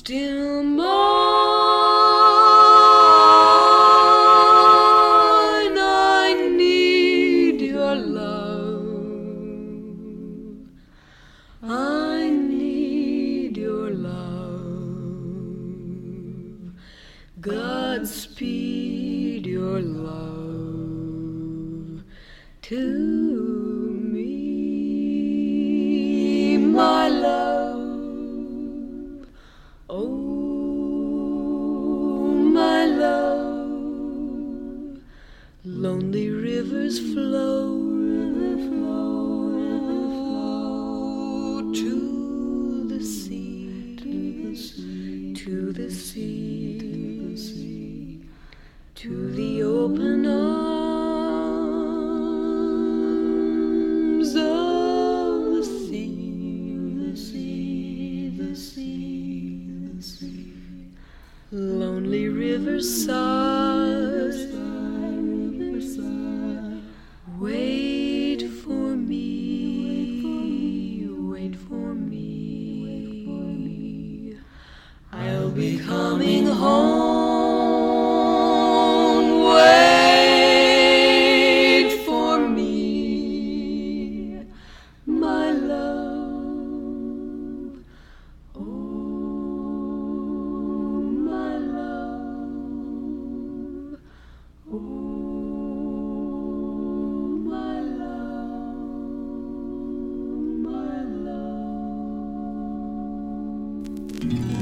still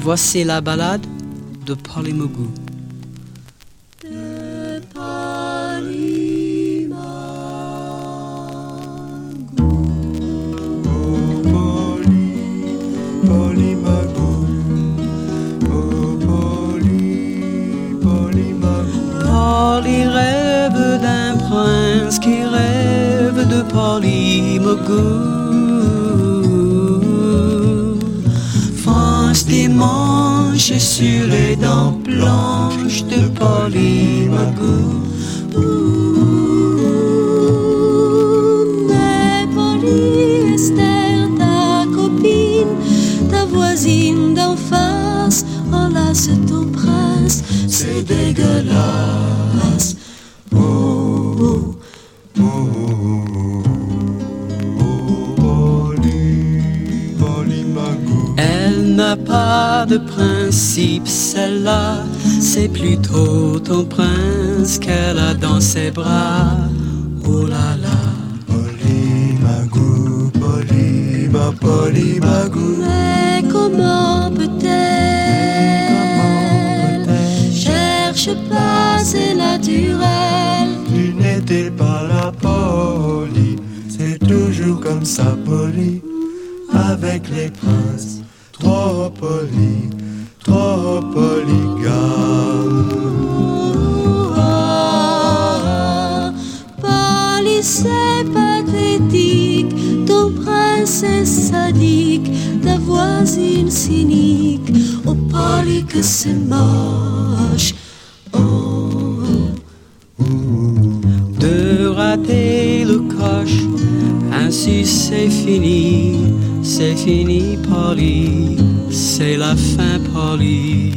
Voici la balade de Polymogu. Polly rêve d'un prince qui rêve de manches sur les dents blanches de. Mais Polly, Esther, ta copine, ta voisine d'en face, enlace ton prince, c'est dégueulasse. De principe, celle-là, c'est plutôt ton prince qu'elle a dans ses bras. Oh là là. Polymagou, polyma, polymagou. Mais comment peut-elle? Cherche pas, c'est naturel. Tu n'étais pas la poli, c'est toujours comme ça, poli, avec les princes trop poli, trop polygame. Poli, c'est pathétique, ton prince est sadique, ta voisine cynique, oh Poli que c'est moche. Oh. De rater le coche, ainsi c'est fini c'est fini, Polly, c'est la fin, Polly.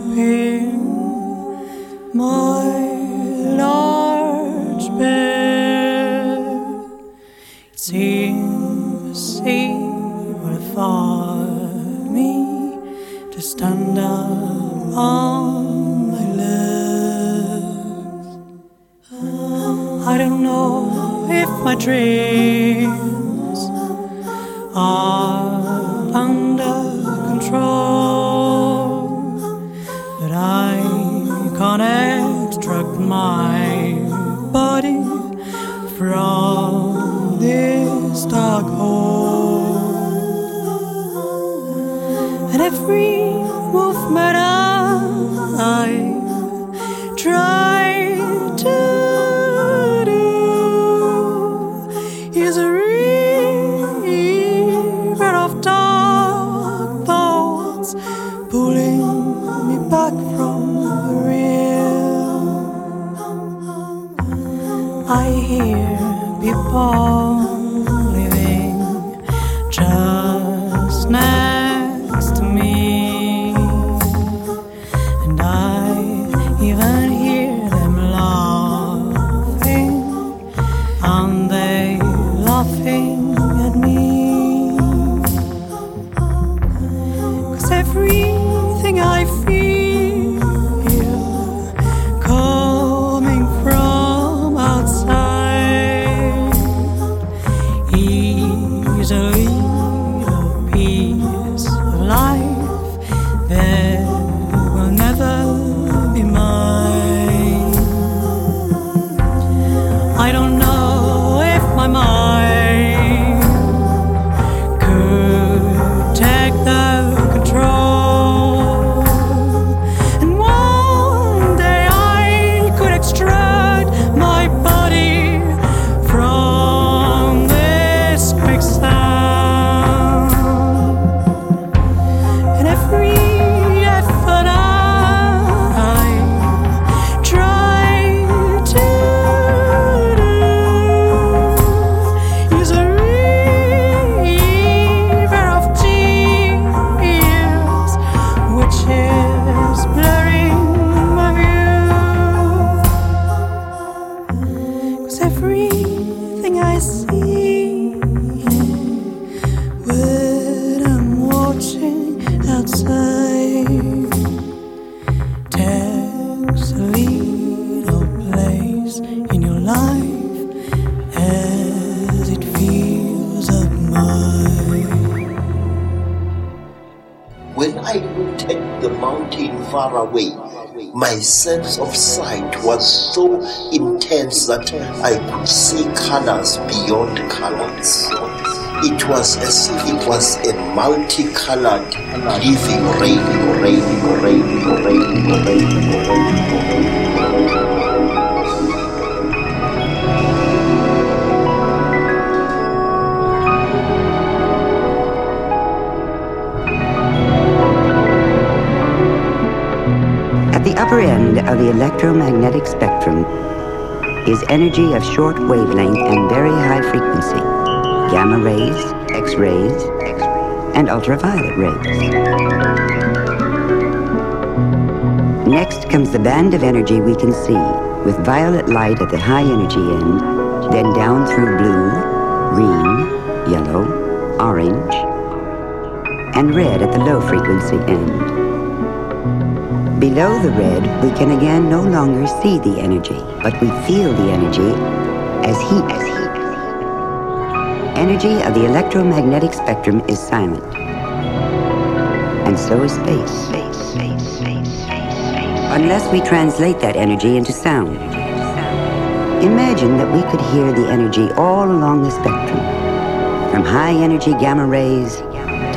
When I that I could see colors beyond colors. It was as if it was a multicolored living rain, rain, rain, rain, rain, rain. upper end of the electromagnetic spectrum is energy of short wavelength and very high frequency, gamma rays, X-rays, and ultraviolet rays. Next comes the band of energy we can see, with violet light at the high energy end, then down through blue, green, yellow, orange, and red at the low frequency end. Below the red, we can again no longer see the energy, but we feel the energy as heat. As heat. Energy of the electromagnetic spectrum is silent. And so is space. Space, space, space, Unless we translate that energy into sound. Imagine that we could hear the energy all along the spectrum, from high energy gamma rays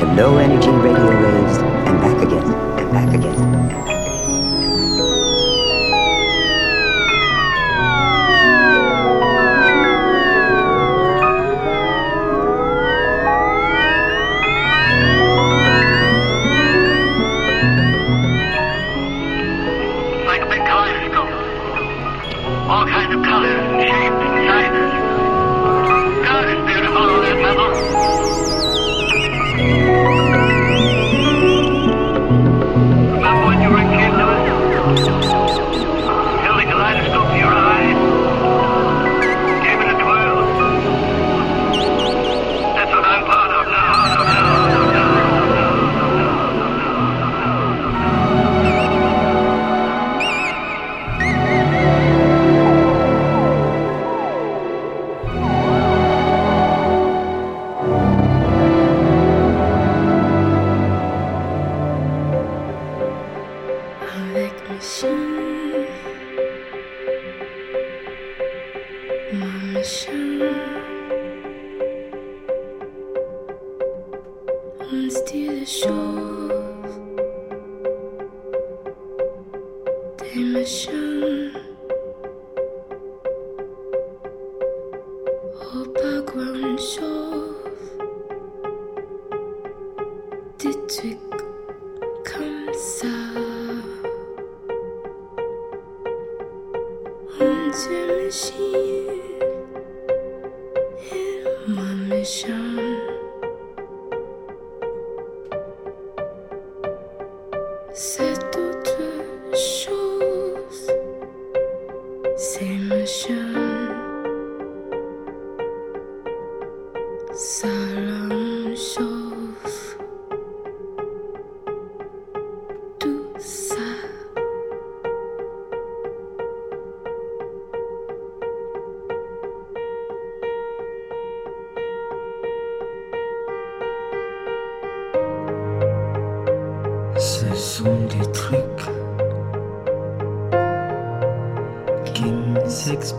to low energy radio waves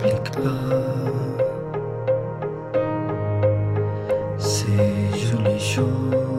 quelque part. Ces jolies choses.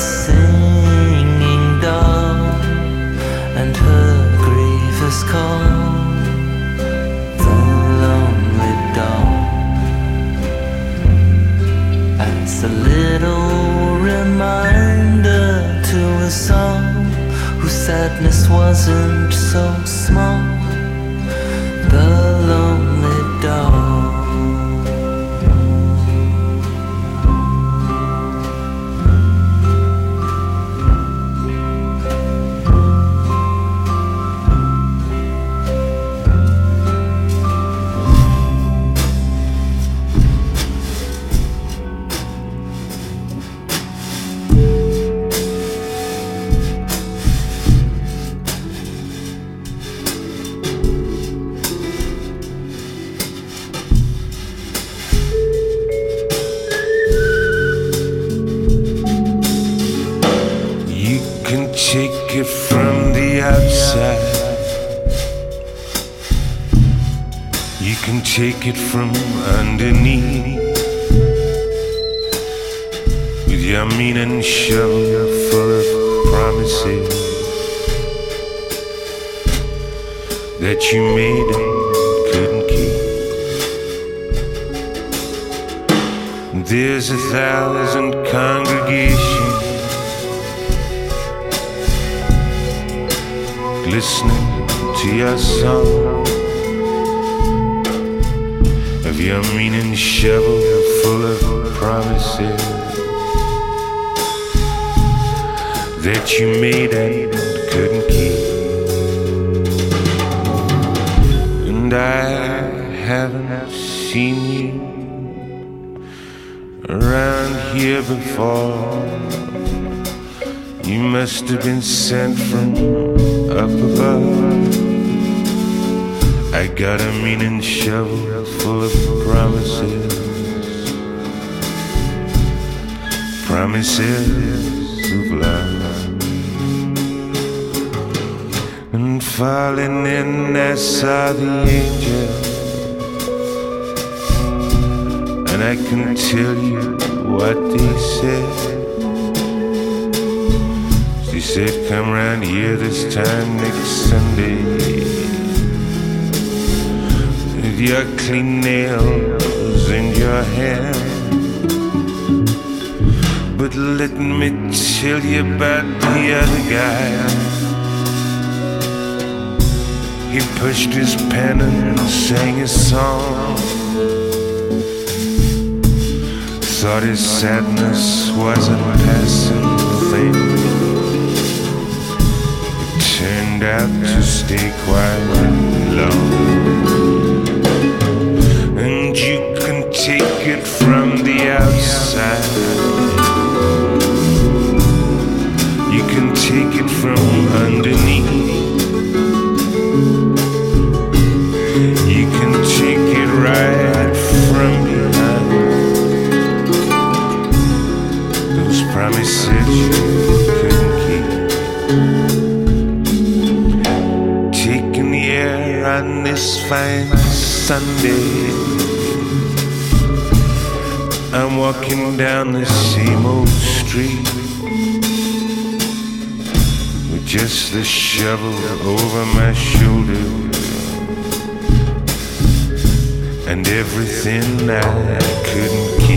That your meaning shovel full of promises that you made and couldn't keep. And I haven't seen you around here before. You must have been sent from up above. I got a meaning shovel full of promises. Promises of love. And falling in, I saw the angel. And I can tell you what they said. She said, Come round here this time next Sunday. Your clean nails in your hair. But let me tell you about the other guy. He pushed his pen and sang his song. Thought his sadness was a passing thing It turned out to stay quite long. Take it from the outside. You can take it from underneath. The shovel over my shoulder. And everything I couldn't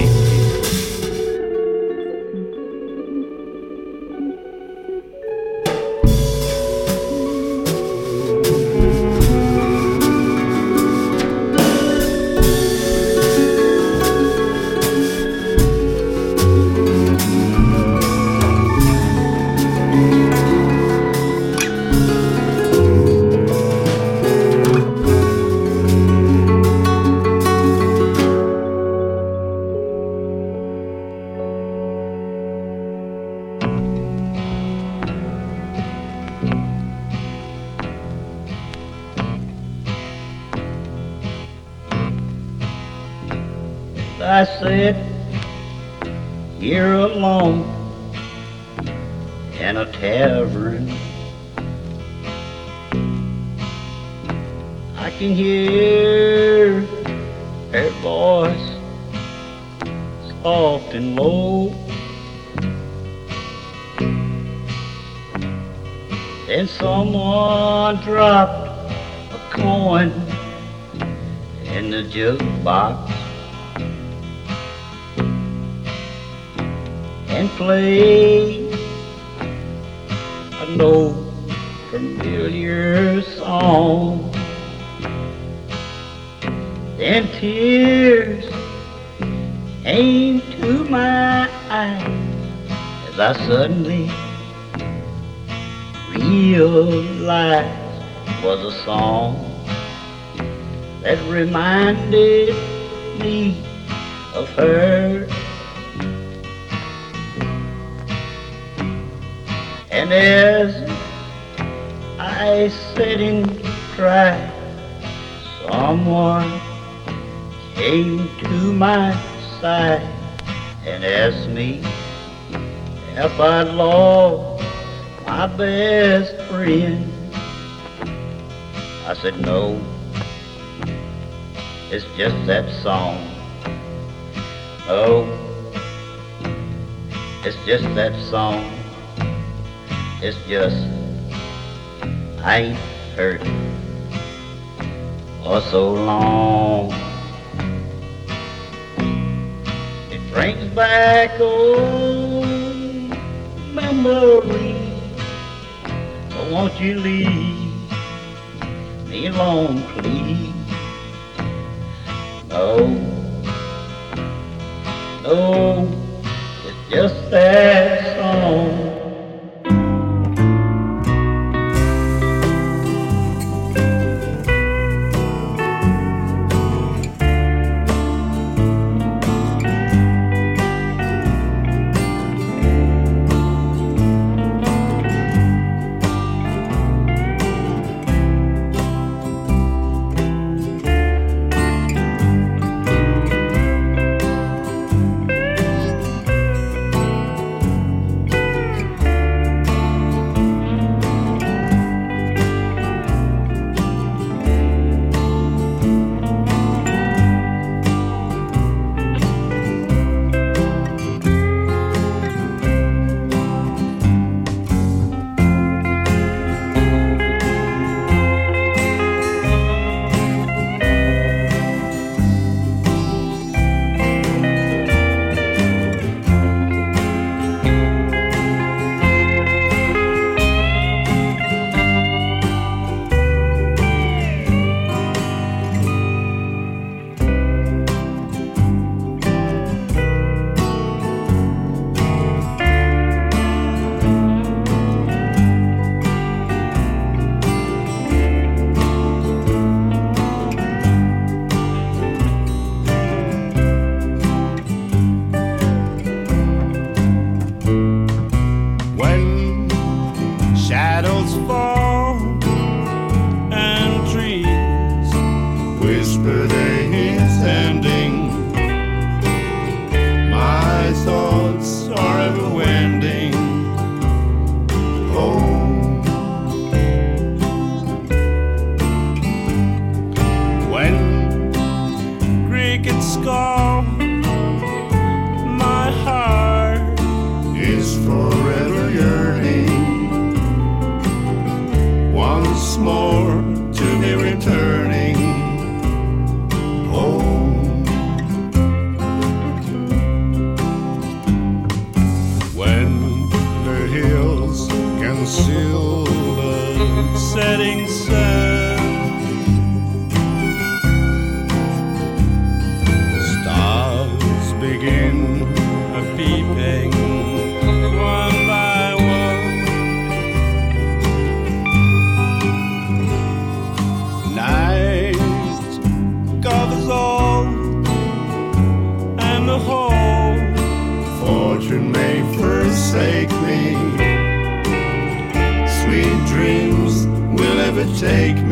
the jukebox. and play an old familiar song. Then tears came to my eyes as I suddenly realized it was a song that reminded me of her. And as I sit and cry, someone came to my side and asked me if I'd lost my best friend. I said no, it's just that song. Oh, it's just that song. It's just I ain't heard it for so long. It brings back old memories. But won't you leave me alone, please? Oh. Oh. No, no, it's just that song. make it scar my heart is forever yearning. Once more take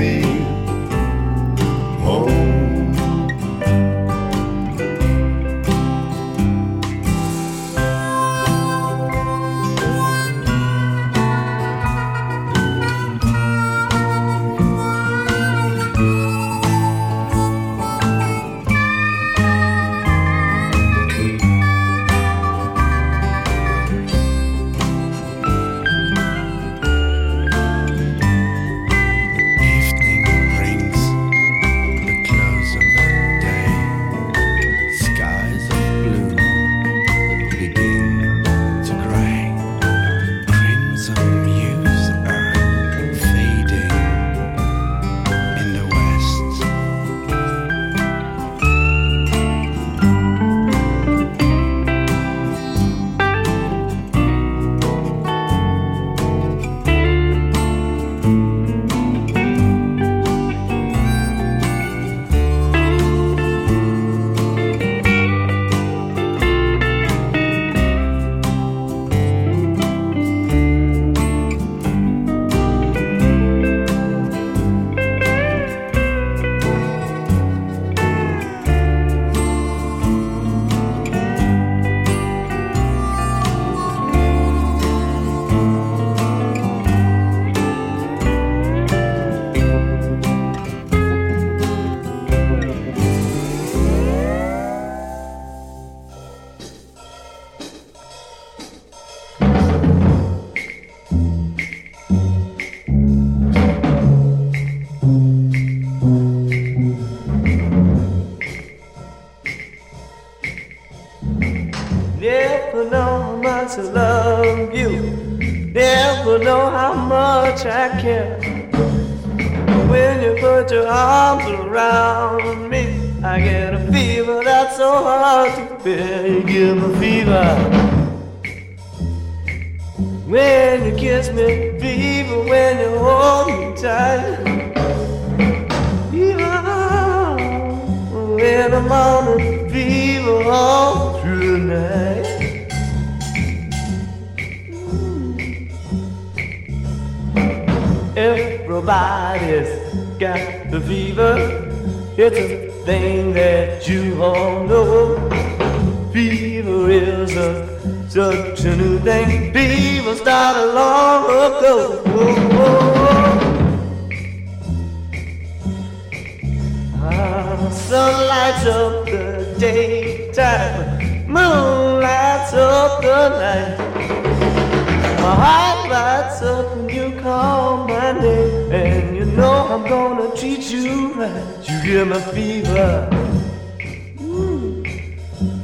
fever. It's a thing that you all know. Fever is a, such a new thing. Fever started long ago. Ah, sun lights up the daytime, moon lights up the night. My heart lights up when you call my name, and you know I'm gonna treat you right. You give me fever. Mm.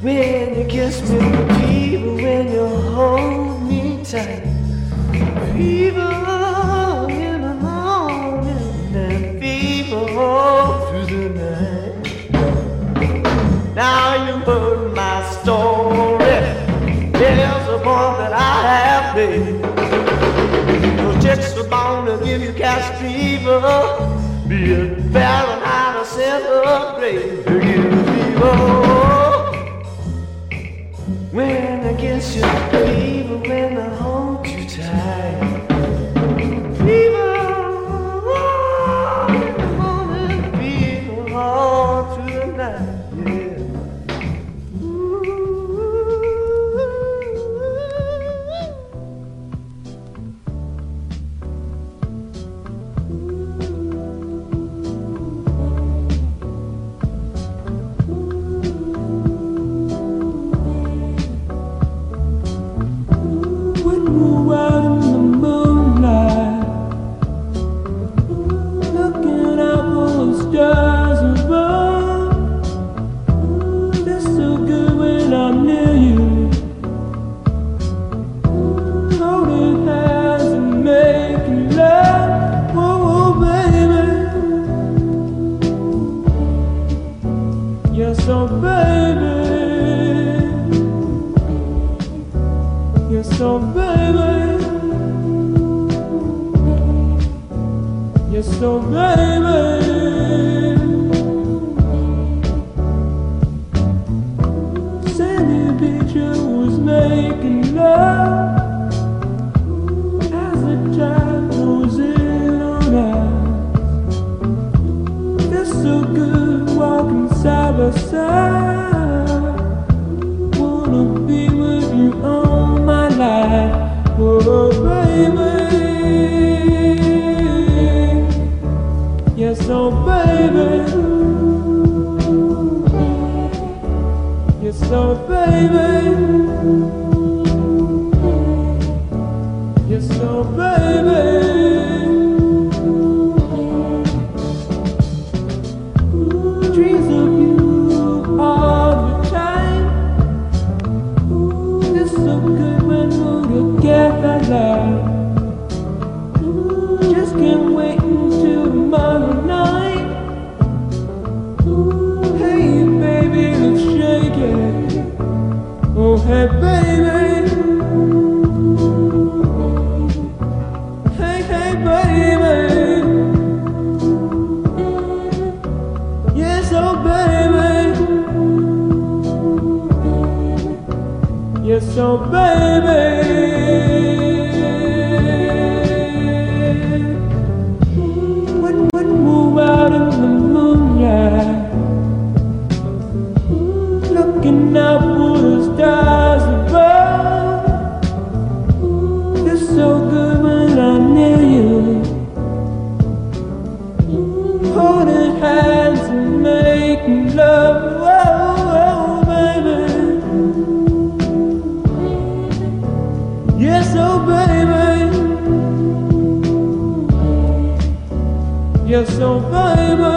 When you kiss me, fever. When you hold me tight, fever in the morning, and fever through the night. Now you heard my story. There's a point that I have made. Your chicks were born to give you cash fever. Be it Fahrenheit or centigrade, to give you fever. When I kiss you, so baby, you're baby. Baby. Yes oh baby. Yes, oh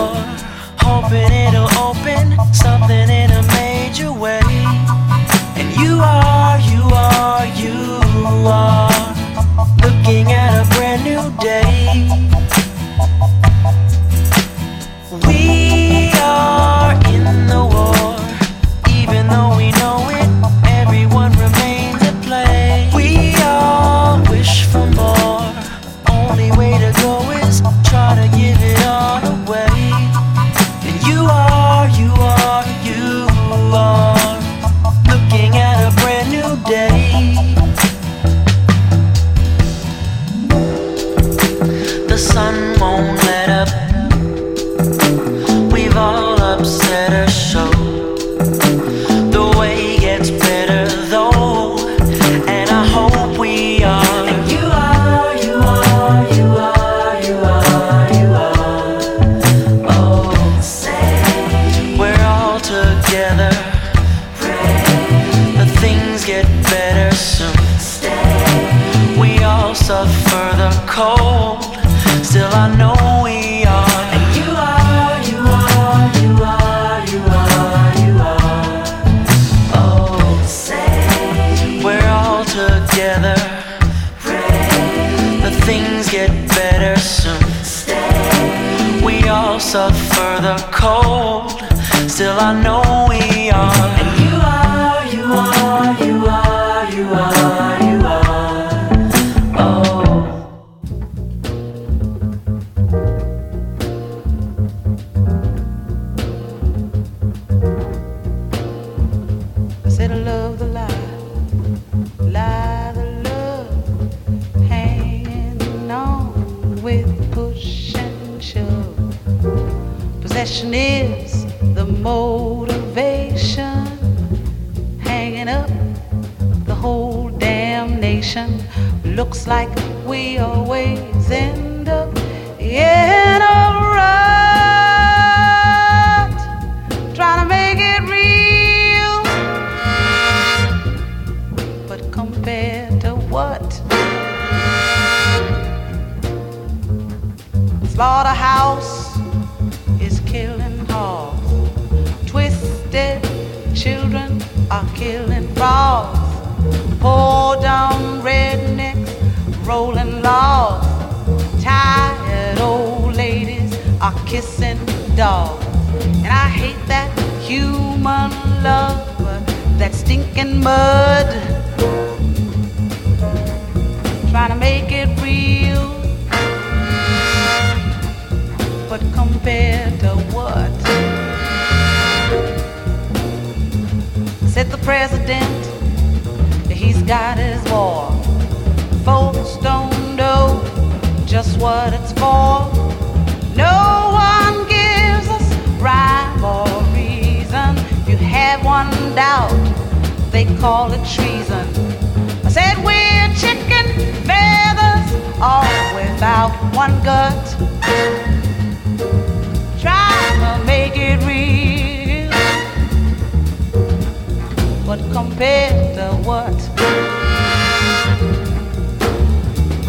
till I know it. have one doubt, they call it treason. I said we're chicken feathers, all without one gut. Try to make it real, but compared to what?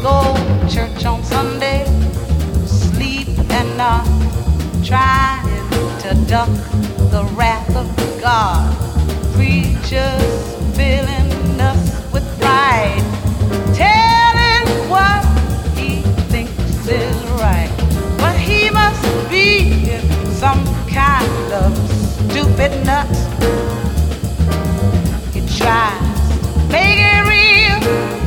Go church on Sunday, sleep and not trying to duck the wrath of God. Preachers filling us with pride, telling what he thinks is right. But he must be some kind of stupid nut. He tries to make it real.